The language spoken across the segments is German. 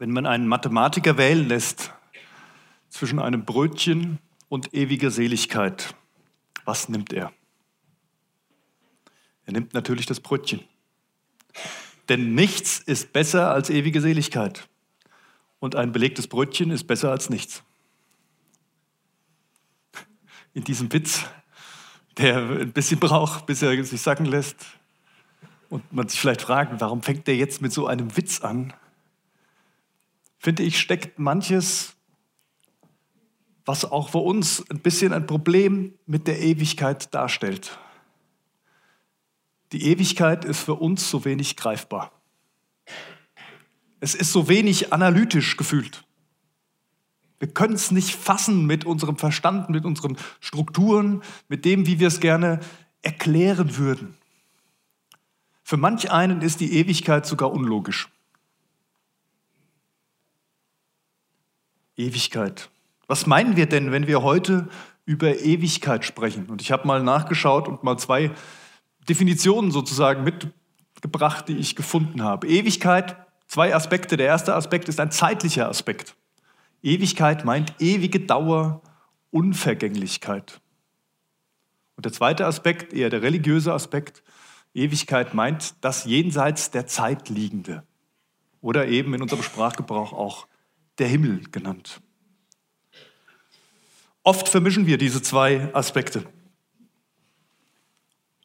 Wenn man einen Mathematiker wählen lässt zwischen einem Brötchen und ewiger Seligkeit, was nimmt er? Er nimmt natürlich das Brötchen. Denn nichts ist besser als ewige Seligkeit. Und ein belegtes Brötchen ist besser als nichts. In diesem Witz, der ein bisschen braucht, bis er sich sacken lässt, und man sich vielleicht fragt, warum fängt der jetzt mit so einem Witz an? Finde ich, steckt manches, was auch für uns ein bisschen ein Problem mit der Ewigkeit darstellt. Die Ewigkeit ist für uns so wenig greifbar. Es ist so wenig analytisch gefühlt. Wir können es nicht fassen mit unserem Verstand, mit unseren Strukturen, mit dem, wie wir es gerne erklären würden. Für manch einen ist die Ewigkeit sogar unlogisch. Ewigkeit. Was meinen wir denn, wenn wir heute über Ewigkeit sprechen? Und ich habe mal nachgeschaut und mal zwei Definitionen sozusagen mitgebracht, die ich gefunden habe. Ewigkeit, zwei Aspekte. Der erste Aspekt ist ein zeitlicher Aspekt. Ewigkeit meint ewige Dauer, Unvergänglichkeit. Und der zweite Aspekt, eher der religiöse Aspekt, Ewigkeit meint das jenseits der Zeit liegende. Oder eben in unserem Sprachgebrauch auch der Himmel genannt. Oft vermischen wir diese zwei Aspekte.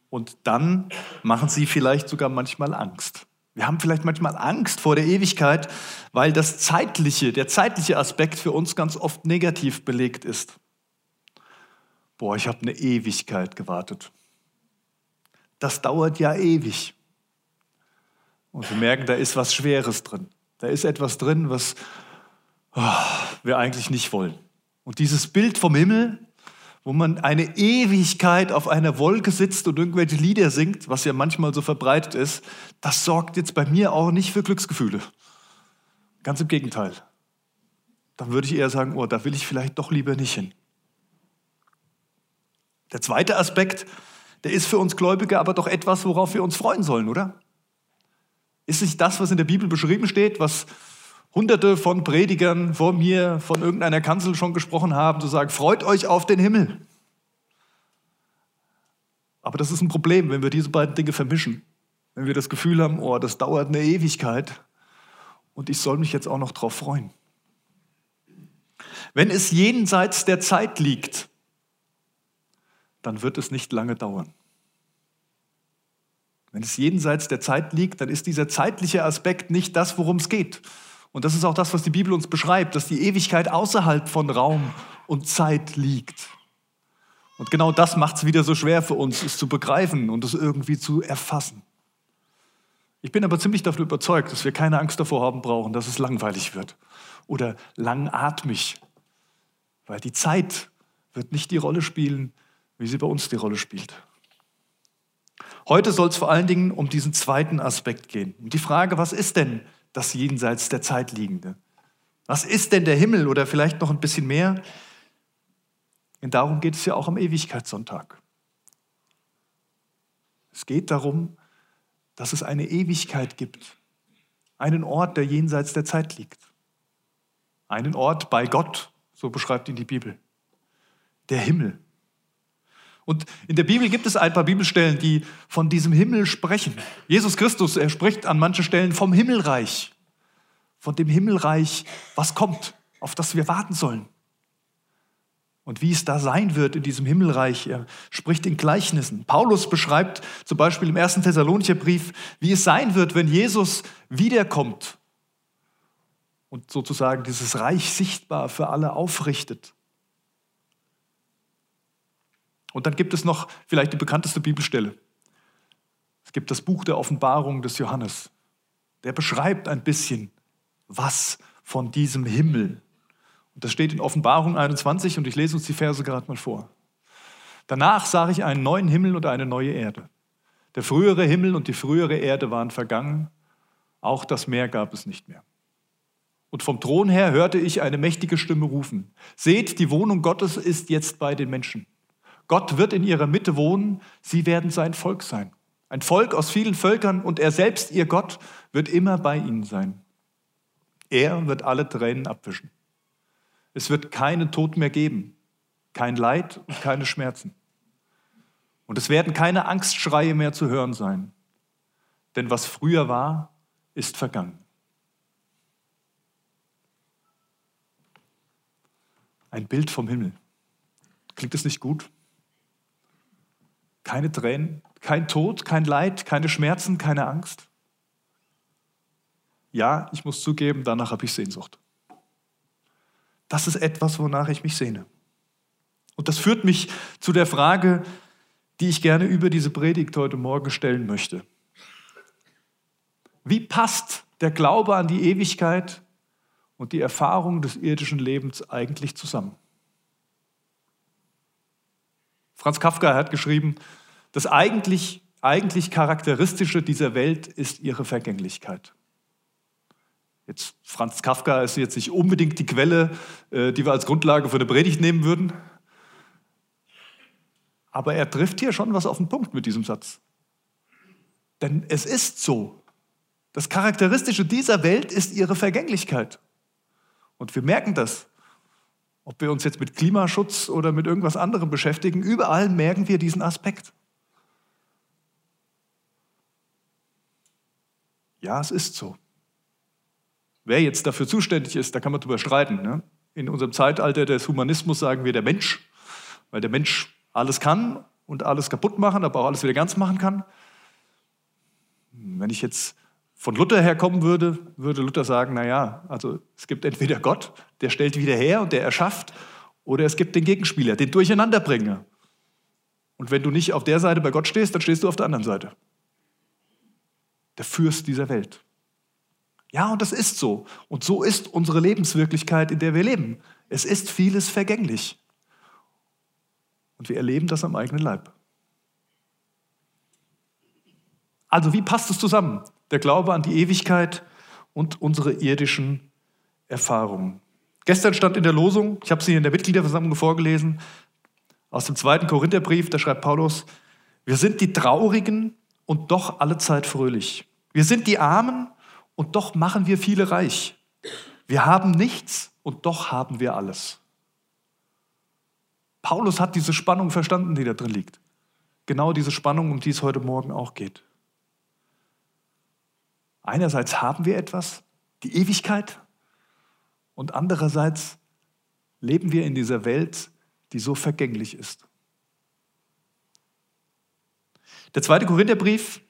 Und dann machen sie vielleicht sogar manchmal Angst. Wir haben vielleicht manchmal Angst vor der Ewigkeit, weil das zeitliche, der zeitliche Aspekt für uns ganz oft negativ belegt ist. Boah, ich habe eine Ewigkeit gewartet. Das dauert ja ewig. Und wir merken, da ist was Schweres drin. Da ist etwas drin, was wir eigentlich nicht wollen. Und dieses Bild vom Himmel, wo man eine Ewigkeit auf einer Wolke sitzt und irgendwelche Lieder singt, was ja manchmal so verbreitet ist, das sorgt jetzt bei mir auch nicht für Glücksgefühle. Ganz im Gegenteil. Dann würde ich eher sagen, oh, da will ich vielleicht doch lieber nicht hin. Der zweite Aspekt, der ist für uns Gläubige aber doch etwas, worauf wir uns freuen sollen, oder? Ist nicht das, was in der Bibel beschrieben steht, was hunderte von Predigern vor mir von irgendeiner Kanzel schon gesprochen haben, zu sagen, freut euch auf den Himmel. Aber das ist ein Problem, wenn wir diese beiden Dinge vermischen. Wenn wir das Gefühl haben, oh, das dauert eine Ewigkeit und ich soll mich jetzt auch noch drauf freuen. Wenn es jenseits der Zeit liegt, dann wird es nicht lange dauern. Wenn es jenseits der Zeit liegt, dann ist dieser zeitliche Aspekt nicht das, worum es geht. Und das ist auch das, was die Bibel uns beschreibt, dass die Ewigkeit außerhalb von Raum und Zeit liegt. Und genau das macht es wieder so schwer für uns, es zu begreifen und es irgendwie zu erfassen. Ich bin aber ziemlich davon überzeugt, dass wir keine Angst davor haben brauchen, dass es langweilig wird oder langatmig, weil die Zeit wird nicht die Rolle spielen, wie sie bei uns die Rolle spielt. Heute soll es vor allen Dingen um diesen zweiten Aspekt gehen, um die Frage, was ist denn das jenseits der Zeit liegende. Was ist denn der Himmel oder vielleicht noch ein bisschen mehr? Denn darum geht es ja auch am Ewigkeitssonntag. Es geht darum, dass es eine Ewigkeit gibt, einen Ort, der jenseits der Zeit liegt, einen Ort bei Gott, so beschreibt ihn die Bibel, der Himmel. Und in der Bibel gibt es ein paar Bibelstellen, die von diesem Himmel sprechen. Jesus Christus, er spricht an manchen Stellen vom Himmelreich, von dem Himmelreich, was kommt, auf das wir warten sollen. Und wie es da sein wird in diesem Himmelreich. Er spricht in Gleichnissen. Paulus beschreibt zum Beispiel im ersten Thessalonicher Brief, wie es sein wird, wenn Jesus wiederkommt und sozusagen dieses Reich sichtbar für alle aufrichtet. Und dann gibt es noch vielleicht die bekannteste Bibelstelle. Es gibt das Buch der Offenbarung des Johannes. Der beschreibt ein bisschen was von diesem Himmel. Und das steht in Offenbarung 21 und ich lese uns die Verse gerade mal vor. Danach sah ich einen neuen Himmel und eine neue Erde. Der frühere Himmel und die frühere Erde waren vergangen, auch das Meer gab es nicht mehr. Und vom Thron her hörte ich eine mächtige Stimme rufen, seht, die Wohnung Gottes ist jetzt bei den Menschen. Gott wird in ihrer Mitte wohnen, sie werden sein Volk sein. Ein Volk aus vielen Völkern und er selbst, ihr Gott, wird immer bei ihnen sein. Er wird alle Tränen abwischen. Es wird keinen Tod mehr geben, kein Leid und keine Schmerzen. Und es werden keine Angstschreie mehr zu hören sein. Denn was früher war, ist vergangen. Ein Bild vom Himmel. Klingt das nicht gut? Keine Tränen, kein Tod, kein Leid, keine Schmerzen, keine Angst. Ja, ich muss zugeben, danach habe ich Sehnsucht. Das ist etwas, wonach ich mich sehne. Und das führt mich zu der Frage, die ich gerne über diese Predigt heute Morgen stellen möchte. Wie passt der Glaube an die Ewigkeit und die Erfahrung des irdischen Lebens eigentlich zusammen? Franz Kafka hat geschrieben, das eigentlich, eigentlich Charakteristische dieser Welt ist ihre Vergänglichkeit. Jetzt, Franz Kafka ist jetzt nicht unbedingt die Quelle, äh, die wir als Grundlage für eine Predigt nehmen würden. Aber er trifft hier schon was auf den Punkt mit diesem Satz. Denn es ist so. Das Charakteristische dieser Welt ist ihre Vergänglichkeit. Und wir merken das. Ob wir uns jetzt mit Klimaschutz oder mit irgendwas anderem beschäftigen, überall merken wir diesen Aspekt. Ja, es ist so. Wer jetzt dafür zuständig ist, da kann man drüber streiten. Ne? In unserem Zeitalter des Humanismus sagen wir der Mensch, weil der Mensch alles kann und alles kaputt machen, aber auch alles wieder ganz machen kann. Wenn ich jetzt von Luther herkommen würde, würde Luther sagen, naja, also es gibt entweder Gott, der stellt wieder her und der erschafft, oder es gibt den Gegenspieler, den Durcheinanderbringer. Und wenn du nicht auf der Seite bei Gott stehst, dann stehst du auf der anderen Seite. Der Fürst dieser Welt. Ja, und das ist so. Und so ist unsere Lebenswirklichkeit, in der wir leben. Es ist vieles vergänglich. Und wir erleben das am eigenen Leib. Also wie passt es zusammen? Der Glaube an die Ewigkeit und unsere irdischen Erfahrungen. Gestern stand in der Losung, ich habe sie in der Mitgliederversammlung vorgelesen, aus dem zweiten Korintherbrief, da schreibt Paulus, wir sind die Traurigen und doch allezeit fröhlich. Wir sind die Armen und doch machen wir viele reich. Wir haben nichts und doch haben wir alles. Paulus hat diese Spannung verstanden, die da drin liegt. Genau diese Spannung, um die es heute Morgen auch geht. Einerseits haben wir etwas, die Ewigkeit, und andererseits leben wir in dieser Welt, die so vergänglich ist. Der zweite Korintherbrief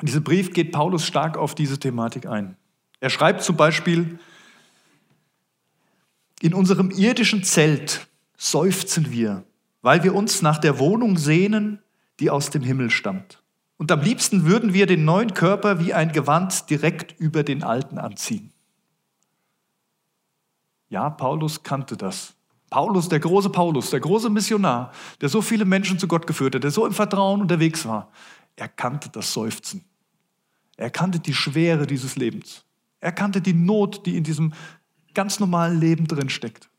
in diesem Brief geht Paulus stark auf diese Thematik ein. Er schreibt zum Beispiel, in unserem irdischen Zelt seufzen wir, weil wir uns nach der Wohnung sehnen, die aus dem Himmel stammt. Und am liebsten würden wir den neuen Körper wie ein Gewand direkt über den alten anziehen. Ja, Paulus kannte das. Paulus, der große Paulus, der große Missionar, der so viele Menschen zu Gott geführt hat, der so im Vertrauen unterwegs war, er kannte das Seufzen. Er kannte die Schwere dieses Lebens. Er kannte die Not, die in diesem ganz normalen Leben drin steckt.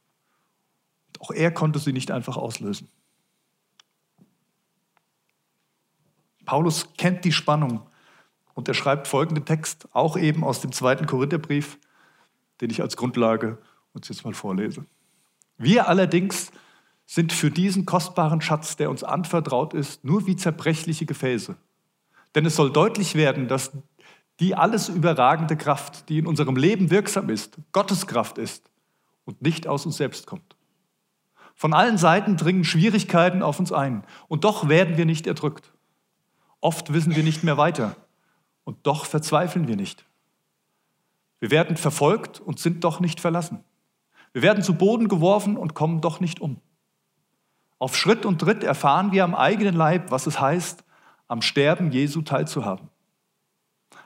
Auch er konnte sie nicht einfach auslösen. Paulus kennt die Spannung und er schreibt folgenden Text, auch eben aus dem zweiten Korintherbrief, den ich als Grundlage uns jetzt mal vorlese. Wir allerdings sind für diesen kostbaren Schatz, der uns anvertraut ist, nur wie zerbrechliche Gefäße denn es soll deutlich werden, dass die alles überragende Kraft, die in unserem Leben wirksam ist, Gottes Kraft ist und nicht aus uns selbst kommt. Von allen Seiten dringen Schwierigkeiten auf uns ein und doch werden wir nicht erdrückt. Oft wissen wir nicht mehr weiter und doch verzweifeln wir nicht. Wir werden verfolgt und sind doch nicht verlassen. Wir werden zu Boden geworfen und kommen doch nicht um. Auf Schritt und Tritt erfahren wir am eigenen Leib, was es heißt, am Sterben Jesu teilzuhaben.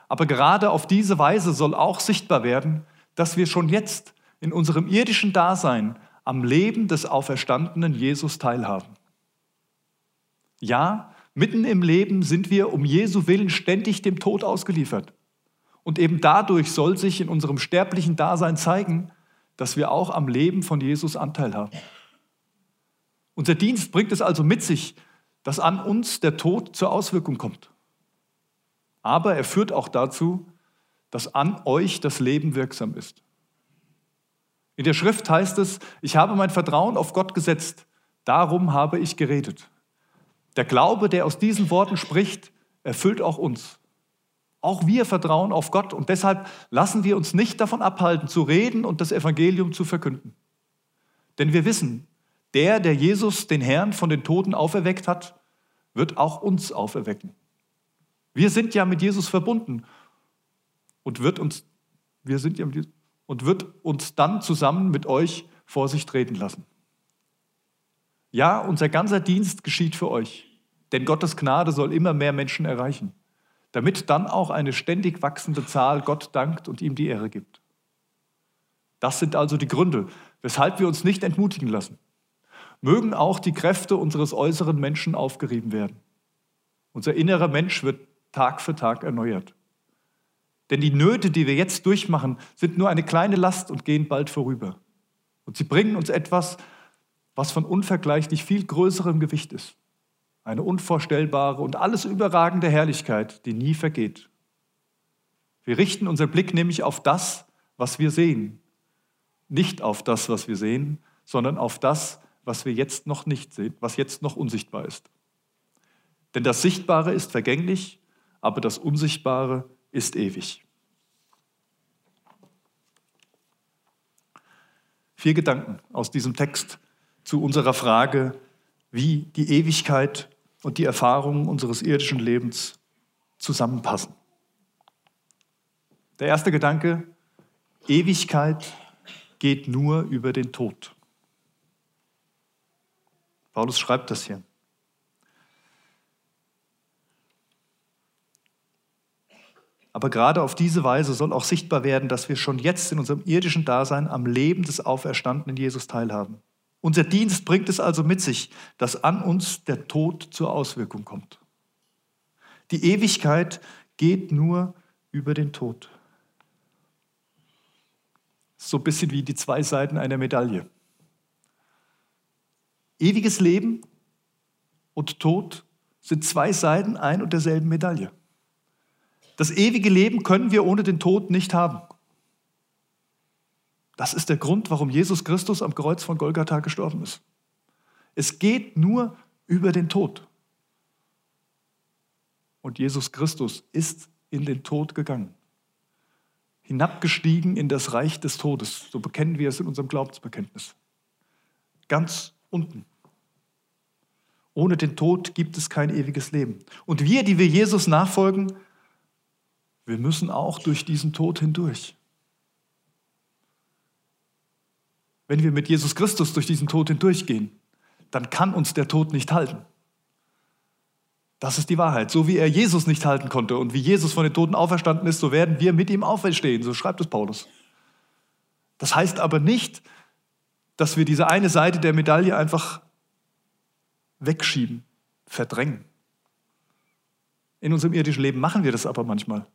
Aber gerade auf diese Weise soll auch sichtbar werden, dass wir schon jetzt in unserem irdischen Dasein am Leben des auferstandenen Jesus teilhaben. Ja, mitten im Leben sind wir um Jesu willen ständig dem Tod ausgeliefert. Und eben dadurch soll sich in unserem sterblichen Dasein zeigen, dass wir auch am Leben von Jesus Anteil haben. Unser Dienst bringt es also mit sich, dass an uns der Tod zur Auswirkung kommt. Aber er führt auch dazu, dass an euch das Leben wirksam ist. In der Schrift heißt es, ich habe mein Vertrauen auf Gott gesetzt, darum habe ich geredet. Der Glaube, der aus diesen Worten spricht, erfüllt auch uns. Auch wir vertrauen auf Gott und deshalb lassen wir uns nicht davon abhalten, zu reden und das Evangelium zu verkünden. Denn wir wissen, der, der Jesus, den Herrn, von den Toten auferweckt hat, wird auch uns auferwecken. Wir sind ja mit Jesus verbunden und wird uns, wir sind ja mit, und wird uns dann zusammen mit euch vor sich treten lassen. Ja, unser ganzer Dienst geschieht für euch, denn Gottes Gnade soll immer mehr Menschen erreichen, damit dann auch eine ständig wachsende Zahl Gott dankt und ihm die Ehre gibt. Das sind also die Gründe, weshalb wir uns nicht entmutigen lassen. Mögen auch die Kräfte unseres äußeren Menschen aufgerieben werden. Unser innerer Mensch wird Tag für Tag erneuert. Denn die Nöte, die wir jetzt durchmachen, sind nur eine kleine Last und gehen bald vorüber. Und sie bringen uns etwas, was von unvergleichlich viel größerem Gewicht ist. Eine unvorstellbare und alles überragende Herrlichkeit, die nie vergeht. Wir richten unseren Blick nämlich auf das, was wir sehen. Nicht auf das, was wir sehen, sondern auf das, was wir jetzt noch nicht sehen, was jetzt noch unsichtbar ist. Denn das Sichtbare ist vergänglich, aber das Unsichtbare ist ewig. Vier Gedanken aus diesem Text zu unserer Frage, wie die Ewigkeit und die Erfahrungen unseres irdischen Lebens zusammenpassen. Der erste Gedanke, Ewigkeit geht nur über den Tod. Paulus schreibt das hier. Aber gerade auf diese Weise soll auch sichtbar werden, dass wir schon jetzt in unserem irdischen Dasein am Leben des auferstandenen Jesus teilhaben. Unser Dienst bringt es also mit sich, dass an uns der Tod zur Auswirkung kommt. Die Ewigkeit geht nur über den Tod. So ein bisschen wie die zwei Seiten einer Medaille. Ewiges Leben und Tod sind zwei Seiten ein und derselben Medaille. Das ewige Leben können wir ohne den Tod nicht haben. Das ist der Grund, warum Jesus Christus am Kreuz von Golgatha gestorben ist. Es geht nur über den Tod. Und Jesus Christus ist in den Tod gegangen, hinabgestiegen in das Reich des Todes. So bekennen wir es in unserem Glaubensbekenntnis. Ganz unten. Ohne den Tod gibt es kein ewiges Leben. Und wir, die wir Jesus nachfolgen, wir müssen auch durch diesen Tod hindurch. Wenn wir mit Jesus Christus durch diesen Tod hindurchgehen, dann kann uns der Tod nicht halten. Das ist die Wahrheit. So wie er Jesus nicht halten konnte und wie Jesus von den Toten auferstanden ist, so werden wir mit ihm auferstehen. So schreibt es Paulus. Das heißt aber nicht, dass wir diese eine Seite der Medaille einfach wegschieben, verdrängen. In unserem irdischen Leben machen wir das aber manchmal.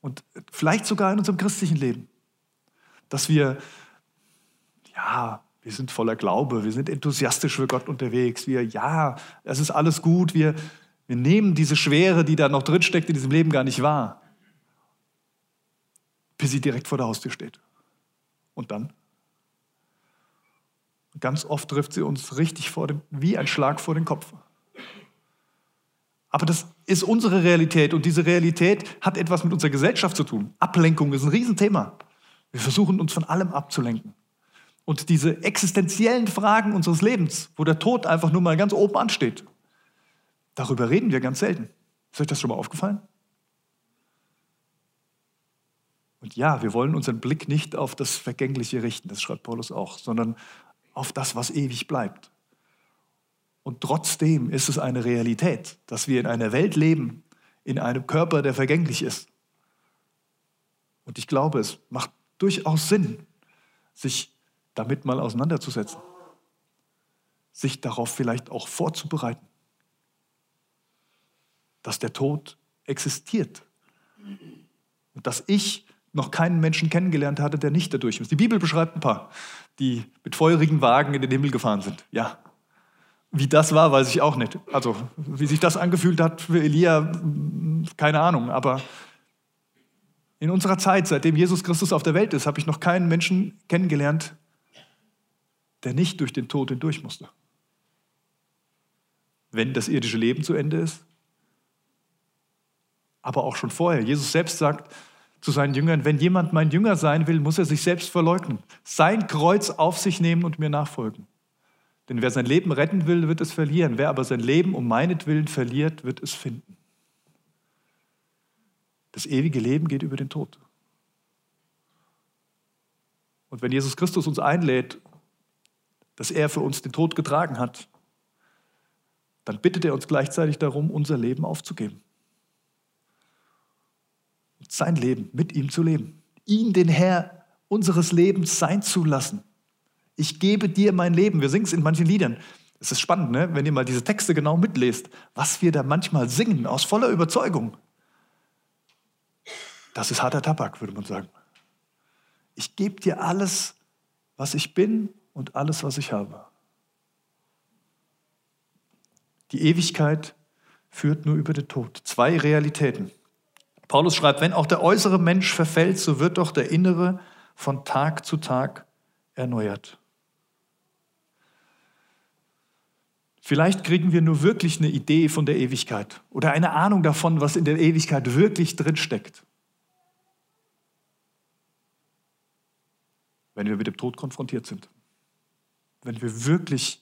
Und vielleicht sogar in unserem christlichen Leben. Dass wir, ja, wir sind voller Glaube, wir sind enthusiastisch für Gott unterwegs, wir, ja, es ist alles gut, wir, wir nehmen diese Schwere, die da noch drinsteckt in diesem Leben, gar nicht wahr, bis sie direkt vor der Haustür steht. Und dann? Ganz oft trifft sie uns richtig vor den, wie ein Schlag vor den Kopf. Aber das ist unsere Realität und diese Realität hat etwas mit unserer Gesellschaft zu tun. Ablenkung ist ein Riesenthema. Wir versuchen uns von allem abzulenken. Und diese existenziellen Fragen unseres Lebens, wo der Tod einfach nur mal ganz oben ansteht, darüber reden wir ganz selten. Ist euch das schon mal aufgefallen? Und ja, wir wollen unseren Blick nicht auf das Vergängliche richten, das schreibt Paulus auch, sondern auf das, was ewig bleibt. Und trotzdem ist es eine Realität, dass wir in einer Welt leben, in einem Körper, der vergänglich ist. Und ich glaube, es macht durchaus Sinn, sich damit mal auseinanderzusetzen, sich darauf vielleicht auch vorzubereiten, dass der Tod existiert und dass ich noch keinen Menschen kennengelernt hatte, der nicht dadurch ist. Die Bibel beschreibt ein paar, die mit feurigen Wagen in den Himmel gefahren sind. Ja, wie das war, weiß ich auch nicht. Also, wie sich das angefühlt hat für Elia, keine Ahnung. Aber In unserer Zeit, seitdem Jesus Christus auf der Welt ist, habe ich noch keinen Menschen kennengelernt, der nicht durch den Tod hindurch musste. Wenn das irdische Leben zu Ende ist, aber auch schon vorher. Jesus selbst sagt zu seinen Jüngern, wenn jemand mein Jünger sein will, muss er sich selbst verleugnen, sein Kreuz auf sich nehmen und mir nachfolgen. Denn wer sein Leben retten will, wird es verlieren. Wer aber sein Leben um meinetwillen verliert, wird es finden. Das ewige Leben geht über den Tod. Und wenn Jesus Christus uns einlädt, dass er für uns den Tod getragen hat, dann bittet er uns gleichzeitig darum, unser Leben aufzugeben. Sein Leben mit ihm zu leben. Ihn, den Herr unseres Lebens, sein zu lassen. Ich gebe dir mein Leben. Wir singen es in manchen Liedern. Es ist spannend, ne? wenn ihr mal diese Texte genau mitlest, was wir da manchmal singen, aus voller Überzeugung. Das ist harter Tabak, würde man sagen. Ich gebe dir alles, was ich bin und alles, was ich habe. Die Ewigkeit führt nur über den Tod. Zwei Realitäten. Paulus schreibt, wenn auch der äußere Mensch verfällt, so wird doch der innere von Tag zu Tag erneuert. Vielleicht kriegen wir nur wirklich eine Idee von der Ewigkeit oder eine Ahnung davon, was in der Ewigkeit wirklich drinsteckt. Wenn wir mit dem Tod konfrontiert sind. Wenn wir wirklich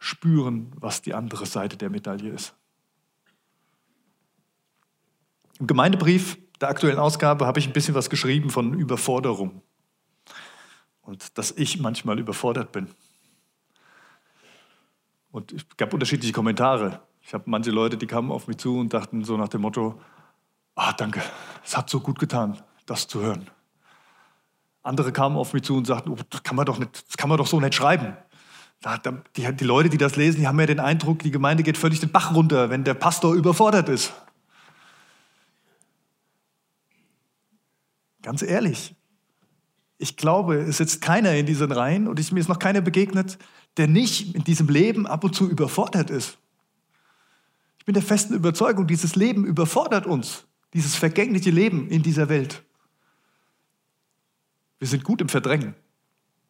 spüren, was die andere Seite der Medaille ist. Im Gemeindebrief der aktuellen Ausgabe habe ich ein bisschen was geschrieben von Überforderung und dass ich manchmal überfordert bin. Und es gab unterschiedliche Kommentare. Ich habe manche Leute, die kamen auf mich zu und dachten so nach dem Motto, ah, danke, es hat so gut getan, das zu hören. Andere kamen auf mich zu und sagten, oh, das, kann man doch nicht, das kann man doch so nicht schreiben. Die, die Leute, die das lesen, die haben ja den Eindruck, die Gemeinde geht völlig den Bach runter, wenn der Pastor überfordert ist. Ganz ehrlich, ich glaube, es sitzt keiner in diesen Reihen und ich, mir ist noch keiner begegnet, der nicht in diesem Leben ab und zu überfordert ist. Ich bin der festen Überzeugung, dieses Leben überfordert uns, dieses vergängliche Leben in dieser Welt. Wir sind gut im Verdrängen.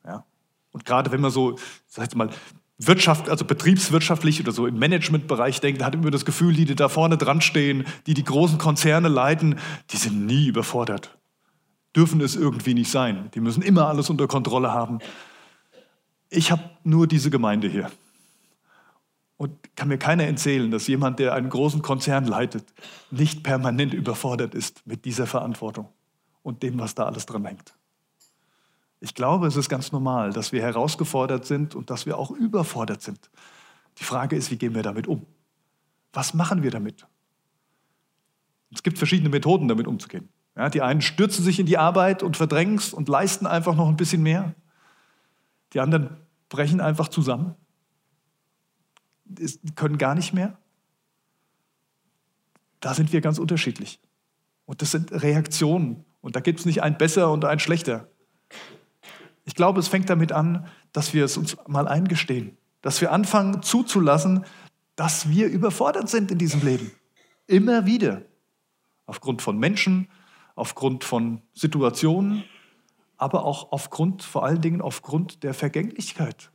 Ja? Und gerade wenn man so, sag mal, Wirtschaft, also betriebswirtschaftlich oder so im Managementbereich denkt, hat immer das Gefühl, die, die da vorne dran stehen, die die großen Konzerne leiten, die sind nie überfordert. Dürfen es irgendwie nicht sein. Die müssen immer alles unter Kontrolle haben ich habe nur diese Gemeinde hier. Und kann mir keiner erzählen, dass jemand, der einen großen Konzern leitet, nicht permanent überfordert ist mit dieser Verantwortung und dem, was da alles dran hängt. Ich glaube, es ist ganz normal, dass wir herausgefordert sind und dass wir auch überfordert sind. Die Frage ist, wie gehen wir damit um? Was machen wir damit? Es gibt verschiedene Methoden, damit umzugehen. Ja, die einen stürzen sich in die Arbeit und verdrängen es und leisten einfach noch ein bisschen mehr. Die anderen brechen einfach zusammen, können gar nicht mehr. Da sind wir ganz unterschiedlich. Und das sind Reaktionen. Und da gibt es nicht ein besser und ein schlechter. Ich glaube, es fängt damit an, dass wir es uns mal eingestehen, dass wir anfangen zuzulassen, dass wir überfordert sind in diesem Leben. Immer wieder. Aufgrund von Menschen, aufgrund von Situationen, aber auch aufgrund, vor allen Dingen aufgrund der Vergänglichkeit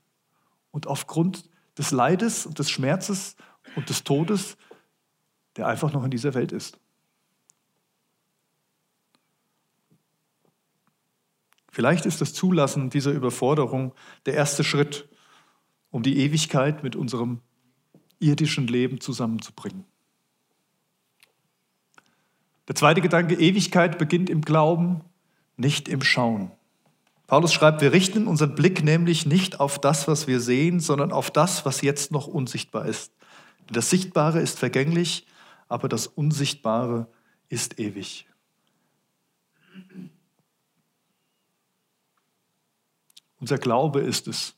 und aufgrund des Leides und des Schmerzes und des Todes, der einfach noch in dieser Welt ist. Vielleicht ist das Zulassen dieser Überforderung der erste Schritt, um die Ewigkeit mit unserem irdischen Leben zusammenzubringen. Der zweite Gedanke, Ewigkeit beginnt im Glauben, nicht im Schauen. Paulus schreibt, wir richten unseren Blick nämlich nicht auf das, was wir sehen, sondern auf das, was jetzt noch unsichtbar ist. Das Sichtbare ist vergänglich, aber das Unsichtbare ist ewig. Unser Glaube ist es,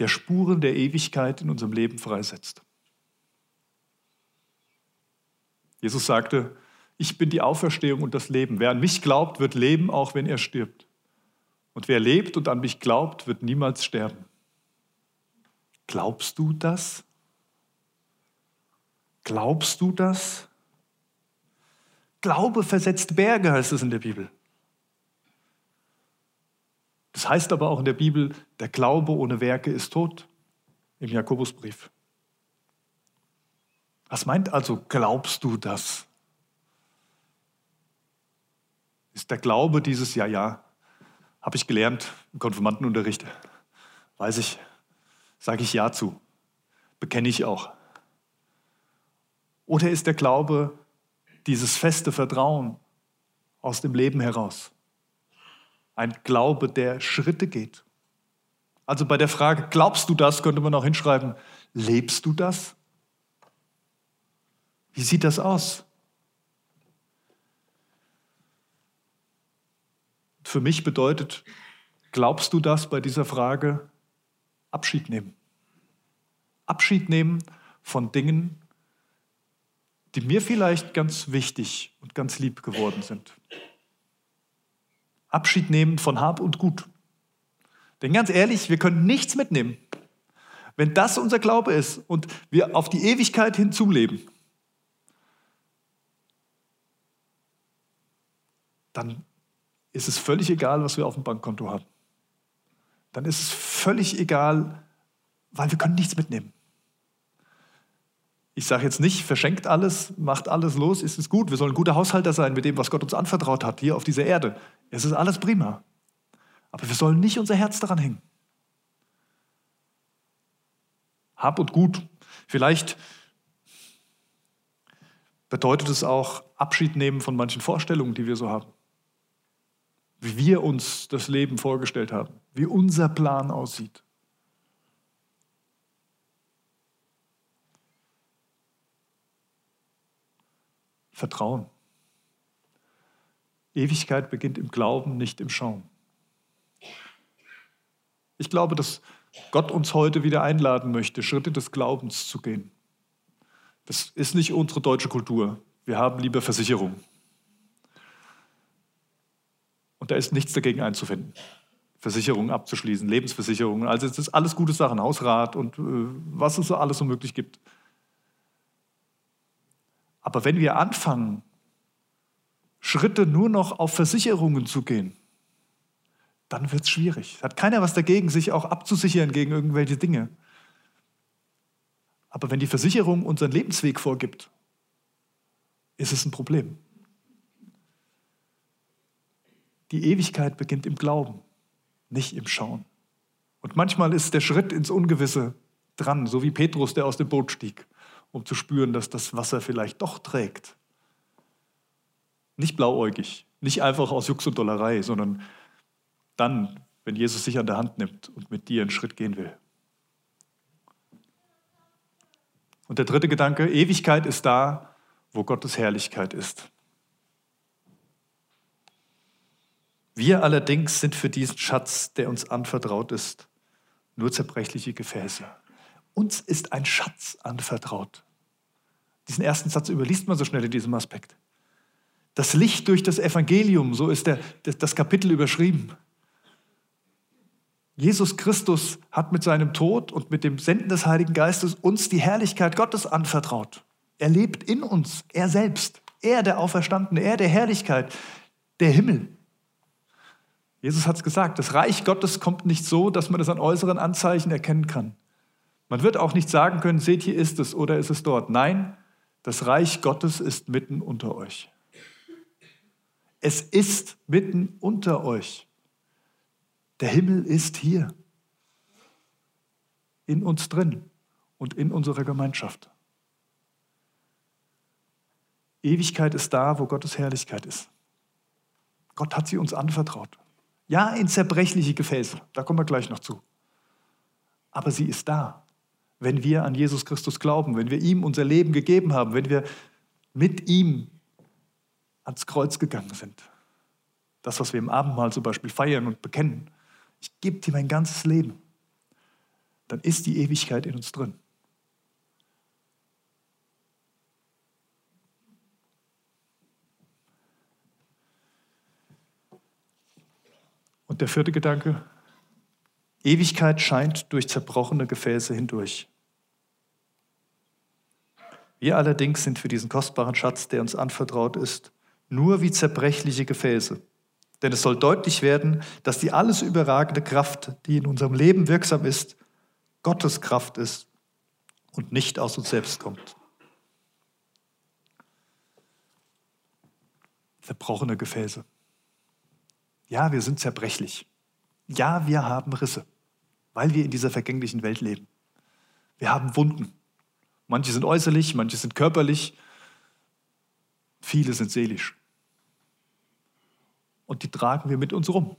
der Spuren der Ewigkeit in unserem Leben freisetzt. Jesus sagte, ich bin die Auferstehung und das Leben. Wer an mich glaubt, wird leben, auch wenn er stirbt. Und wer lebt und an mich glaubt, wird niemals sterben. Glaubst du das? Glaubst du das? Glaube versetzt Berge, heißt es in der Bibel. Das heißt aber auch in der Bibel, der Glaube ohne Werke ist tot, im Jakobusbrief. Was meint also, glaubst du das? Ist der Glaube dieses Ja, ja, habe ich gelernt im Konfirmandenunterricht, weiß ich, sage ich Ja zu, bekenne ich auch. Oder ist der Glaube dieses feste Vertrauen aus dem Leben heraus? Ein Glaube, der Schritte geht. Also bei der Frage, glaubst du das, könnte man auch hinschreiben, lebst du das? Wie sieht das aus? Für mich bedeutet, glaubst du das bei dieser Frage? Abschied nehmen. Abschied nehmen von Dingen, die mir vielleicht ganz wichtig und ganz lieb geworden sind. Abschied nehmen von Hab und Gut. Denn ganz ehrlich, wir können nichts mitnehmen. Wenn das unser Glaube ist und wir auf die Ewigkeit hinzuleben, dann ist es völlig egal, was wir auf dem Bankkonto haben. Dann ist es völlig egal, weil wir können nichts mitnehmen. Ich sage jetzt nicht, verschenkt alles, macht alles los, ist es gut. Wir sollen gute Haushalter sein mit dem, was Gott uns anvertraut hat, hier auf dieser Erde. Es ist alles prima. Aber wir sollen nicht unser Herz daran hängen. Hab und gut. Vielleicht bedeutet es auch Abschied nehmen von manchen Vorstellungen, die wir so haben wie wir uns das Leben vorgestellt haben, wie unser Plan aussieht. Vertrauen. Ewigkeit beginnt im Glauben, nicht im Schauen. Ich glaube, dass Gott uns heute wieder einladen möchte, Schritte des Glaubens zu gehen. Das ist nicht unsere deutsche Kultur. Wir haben lieber Versicherung. Und da ist nichts dagegen einzufinden. Versicherungen abzuschließen, Lebensversicherungen. Also es ist alles gute Sachen, Hausrat und äh, was es so alles so möglich gibt. Aber wenn wir anfangen, Schritte nur noch auf Versicherungen zu gehen, dann wird es schwierig. Hat keiner was dagegen, sich auch abzusichern gegen irgendwelche Dinge. Aber wenn die Versicherung unseren Lebensweg vorgibt, ist es ein Problem. Die Ewigkeit beginnt im Glauben, nicht im Schauen. Und manchmal ist der Schritt ins Ungewisse dran, so wie Petrus, der aus dem Boot stieg, um zu spüren, dass das Wasser vielleicht doch trägt. Nicht blauäugig, nicht einfach aus Jux und Dollerei, sondern dann, wenn Jesus sich an der Hand nimmt und mit dir einen Schritt gehen will. Und der dritte Gedanke, Ewigkeit ist da, wo Gottes Herrlichkeit ist. Wir allerdings sind für diesen Schatz, der uns anvertraut ist, nur zerbrechliche Gefäße. Uns ist ein Schatz anvertraut. Diesen ersten Satz überliest man so schnell in diesem Aspekt. Das Licht durch das Evangelium, so ist der, das Kapitel überschrieben. Jesus Christus hat mit seinem Tod und mit dem Senden des Heiligen Geistes uns die Herrlichkeit Gottes anvertraut. Er lebt in uns, er selbst, er der Auferstandene, er der Herrlichkeit, der Himmel. Jesus hat es gesagt, das Reich Gottes kommt nicht so, dass man es an äußeren Anzeichen erkennen kann. Man wird auch nicht sagen können, seht, hier ist es oder ist es dort. Nein, das Reich Gottes ist mitten unter euch. Es ist mitten unter euch. Der Himmel ist hier, in uns drin und in unserer Gemeinschaft. Ewigkeit ist da, wo Gottes Herrlichkeit ist. Gott hat sie uns anvertraut. Ja, in zerbrechliche Gefäße, da kommen wir gleich noch zu. Aber sie ist da, wenn wir an Jesus Christus glauben, wenn wir ihm unser Leben gegeben haben, wenn wir mit ihm ans Kreuz gegangen sind. Das, was wir im Abendmahl zum Beispiel feiern und bekennen. Ich gebe dir mein ganzes Leben. Dann ist die Ewigkeit in uns drin. Und der vierte Gedanke, Ewigkeit scheint durch zerbrochene Gefäße hindurch. Wir allerdings sind für diesen kostbaren Schatz, der uns anvertraut ist, nur wie zerbrechliche Gefäße. Denn es soll deutlich werden, dass die alles überragende Kraft, die in unserem Leben wirksam ist, Gottes Kraft ist und nicht aus uns selbst kommt. Zerbrochene Gefäße. Ja, wir sind zerbrechlich. Ja, wir haben Risse, weil wir in dieser vergänglichen Welt leben. Wir haben Wunden. Manche sind äußerlich, manche sind körperlich, viele sind seelisch. Und die tragen wir mit uns rum.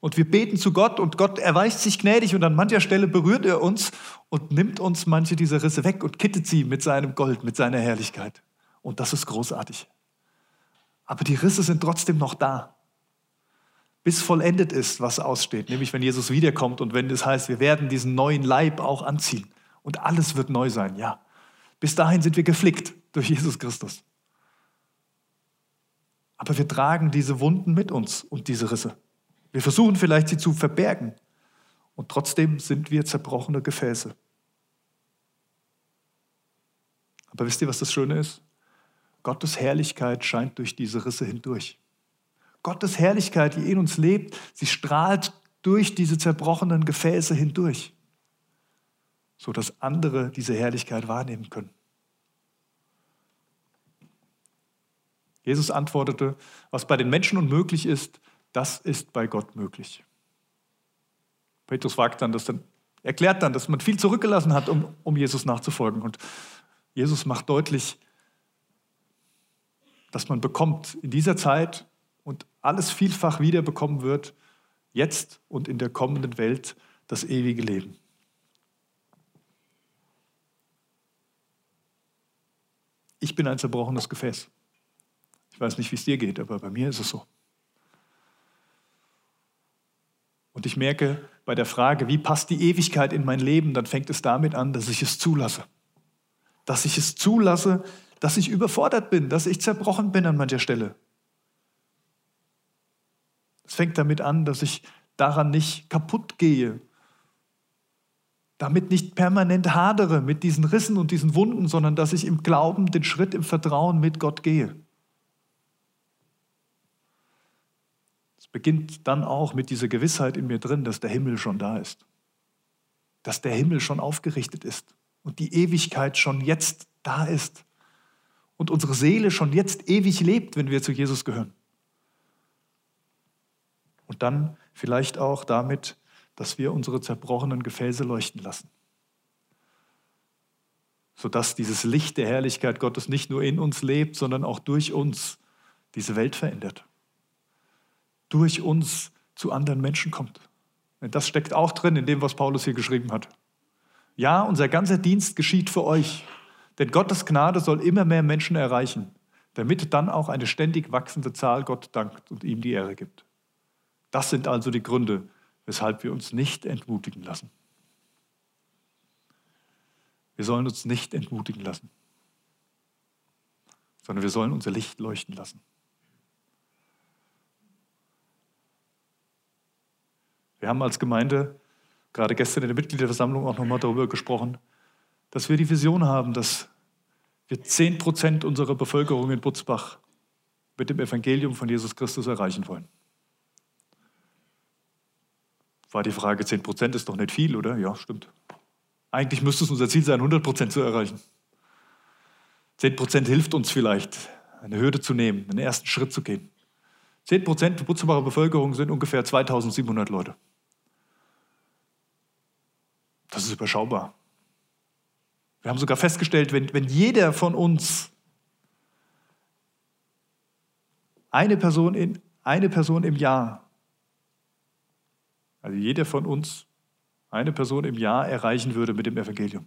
Und wir beten zu Gott und Gott erweist sich gnädig und an mancher Stelle berührt er uns und nimmt uns manche dieser Risse weg und kittet sie mit seinem Gold, mit seiner Herrlichkeit. Und das ist großartig. Aber die Risse sind trotzdem noch da. Bis vollendet ist, was aussteht, nämlich wenn Jesus wiederkommt und wenn es heißt, wir werden diesen neuen Leib auch anziehen und alles wird neu sein, ja. Bis dahin sind wir geflickt durch Jesus Christus. Aber wir tragen diese Wunden mit uns und diese Risse. Wir versuchen vielleicht, sie zu verbergen. Und trotzdem sind wir zerbrochene Gefäße. Aber wisst ihr, was das Schöne ist? Gottes Herrlichkeit scheint durch diese Risse hindurch. Gottes Herrlichkeit, die in uns lebt, sie strahlt durch diese zerbrochenen Gefäße hindurch sodass andere diese Herrlichkeit wahrnehmen können. Jesus antwortete, was bei den Menschen unmöglich ist, das ist bei Gott möglich. Petrus fragt dann, dass dann, erklärt dann, dass man viel zurückgelassen hat, um, um Jesus nachzufolgen. Und Jesus macht deutlich, dass man bekommt in dieser Zeit alles vielfach wiederbekommen wird, jetzt und in der kommenden Welt, das ewige Leben. Ich bin ein zerbrochenes Gefäß. Ich weiß nicht, wie es dir geht, aber bei mir ist es so. Und ich merke bei der Frage, wie passt die Ewigkeit in mein Leben, dann fängt es damit an, dass ich es zulasse. Dass ich es zulasse, dass ich überfordert bin, dass ich zerbrochen bin an mancher Stelle. Es fängt damit an, dass ich daran nicht kaputt gehe, damit nicht permanent hadere mit diesen Rissen und diesen Wunden, sondern dass ich im Glauben den Schritt im Vertrauen mit Gott gehe. Es beginnt dann auch mit dieser Gewissheit in mir drin, dass der Himmel schon da ist, dass der Himmel schon aufgerichtet ist und die Ewigkeit schon jetzt da ist und unsere Seele schon jetzt ewig lebt, wenn wir zu Jesus gehören. Und dann vielleicht auch damit, dass wir unsere zerbrochenen Gefäße leuchten lassen. Sodass dieses Licht der Herrlichkeit Gottes nicht nur in uns lebt, sondern auch durch uns diese Welt verändert. Durch uns zu anderen Menschen kommt. Denn das steckt auch drin in dem, was Paulus hier geschrieben hat. Ja, unser ganzer Dienst geschieht für euch, denn Gottes Gnade soll immer mehr Menschen erreichen, damit dann auch eine ständig wachsende Zahl Gott dankt und ihm die Ehre gibt. Das sind also die Gründe, weshalb wir uns nicht entmutigen lassen. Wir sollen uns nicht entmutigen lassen, sondern wir sollen unser Licht leuchten lassen. Wir haben als Gemeinde gerade gestern in der Mitgliederversammlung auch nochmal darüber gesprochen, dass wir die Vision haben, dass wir 10 Prozent unserer Bevölkerung in Butzbach mit dem Evangelium von Jesus Christus erreichen wollen. War die Frage, 10 Prozent ist doch nicht viel, oder? Ja, stimmt. Eigentlich müsste es unser Ziel sein, 100 Prozent zu erreichen. 10 Prozent hilft uns vielleicht, eine Hürde zu nehmen, einen ersten Schritt zu gehen. 10 Prozent der Butzbacher Bevölkerung sind ungefähr 2700 Leute. Das ist überschaubar. Wir haben sogar festgestellt, wenn, wenn jeder von uns eine Person, in, eine Person im Jahr also jeder von uns eine Person im Jahr erreichen würde mit dem Evangelium,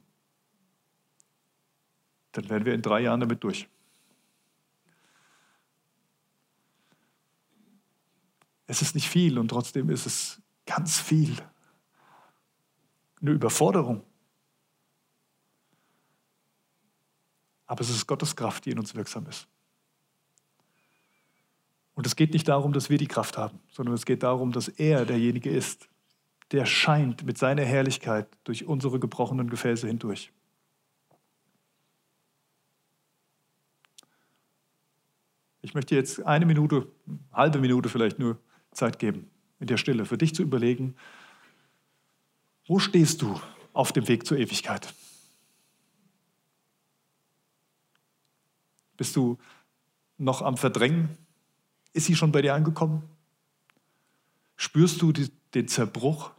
dann wären wir in drei Jahren damit durch. Es ist nicht viel und trotzdem ist es ganz viel. Eine Überforderung. Aber es ist Gottes Kraft, die in uns wirksam ist. Und es geht nicht darum, dass wir die Kraft haben, sondern es geht darum, dass er derjenige ist, der scheint mit seiner Herrlichkeit durch unsere gebrochenen Gefäße hindurch. Ich möchte jetzt eine Minute, halbe Minute vielleicht nur Zeit geben, in der Stille, für dich zu überlegen, wo stehst du auf dem Weg zur Ewigkeit? Bist du noch am Verdrängen? Ist sie schon bei dir angekommen? Spürst du die, den Zerbruch?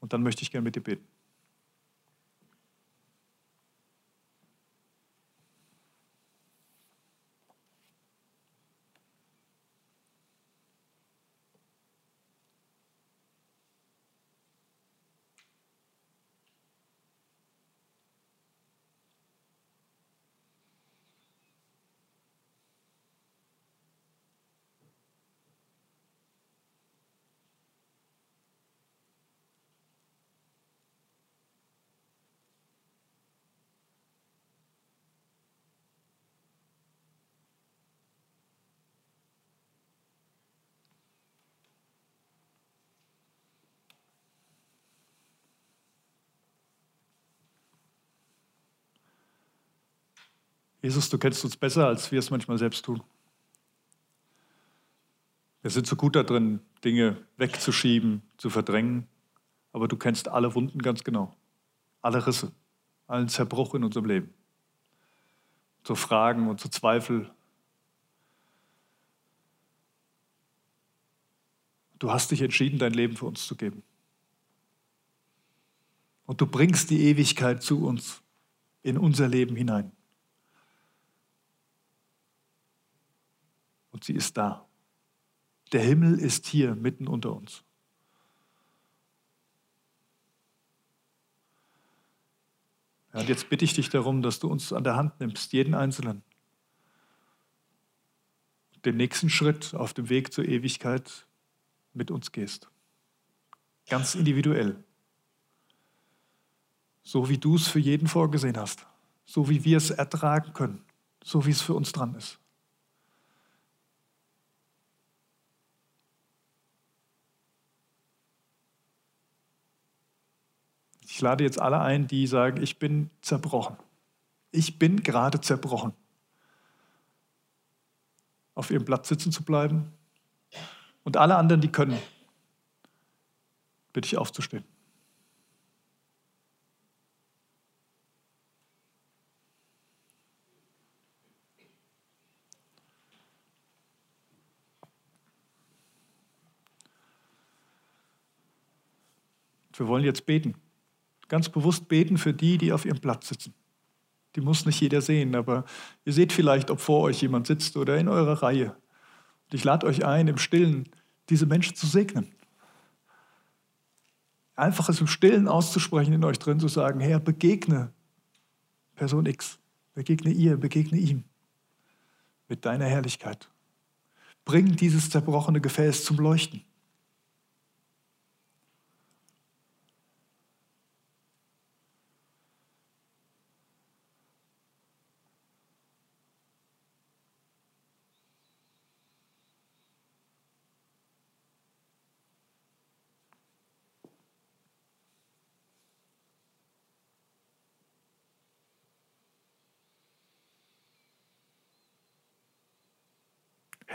Und dann möchte ich gerne mit dir beten. Jesus, du kennst uns besser, als wir es manchmal selbst tun. Wir sind so gut da drin, Dinge wegzuschieben, zu verdrängen, aber du kennst alle Wunden ganz genau, alle Risse, allen Zerbruch in unserem Leben, zu Fragen und zu Zweifel. Du hast dich entschieden, dein Leben für uns zu geben. Und du bringst die Ewigkeit zu uns, in unser Leben hinein. Und sie ist da. Der Himmel ist hier mitten unter uns. Ja, und jetzt bitte ich dich darum, dass du uns an der Hand nimmst, jeden Einzelnen. Den nächsten Schritt auf dem Weg zur Ewigkeit mit uns gehst. Ganz individuell. So wie du es für jeden vorgesehen hast. So wie wir es ertragen können. So wie es für uns dran ist. Ich lade jetzt alle ein, die sagen, ich bin zerbrochen. Ich bin gerade zerbrochen. Auf ihrem Platz sitzen zu bleiben. Und alle anderen, die können, bitte ich aufzustehen. Wir wollen jetzt beten ganz bewusst beten für die, die auf ihrem Platz sitzen. Die muss nicht jeder sehen, aber ihr seht vielleicht, ob vor euch jemand sitzt oder in eurer Reihe. Und ich lade euch ein, im Stillen diese Menschen zu segnen. Einfach es im Stillen auszusprechen, in euch drin zu sagen, Herr, begegne Person X, begegne ihr, begegne ihm mit deiner Herrlichkeit. Bring dieses zerbrochene Gefäß zum Leuchten.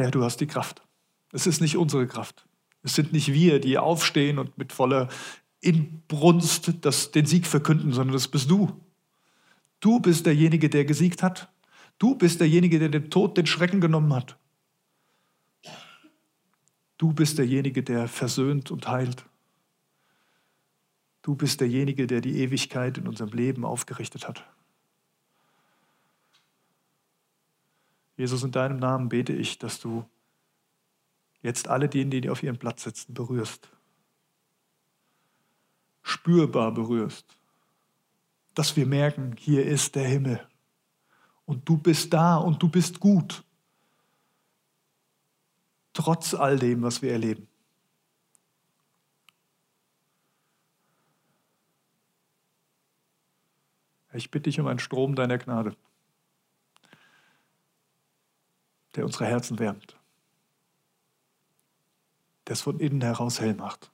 Herr, du hast die Kraft. Es ist nicht unsere Kraft. Es sind nicht wir, die aufstehen und mit voller Inbrunst das, den Sieg verkünden, sondern das bist du. Du bist derjenige, der gesiegt hat. Du bist derjenige, der dem Tod den Schrecken genommen hat. Du bist derjenige, der versöhnt und heilt. Du bist derjenige, der die Ewigkeit in unserem Leben aufgerichtet hat. Jesus, in deinem Namen bete ich, dass du jetzt alle diejenigen, die auf ihrem Platz sitzen, berührst. Spürbar berührst. Dass wir merken, hier ist der Himmel. Und du bist da und du bist gut. Trotz all dem, was wir erleben. Ich bitte dich um einen Strom deiner Gnade der unsere Herzen wärmt, der es von innen heraus hell macht.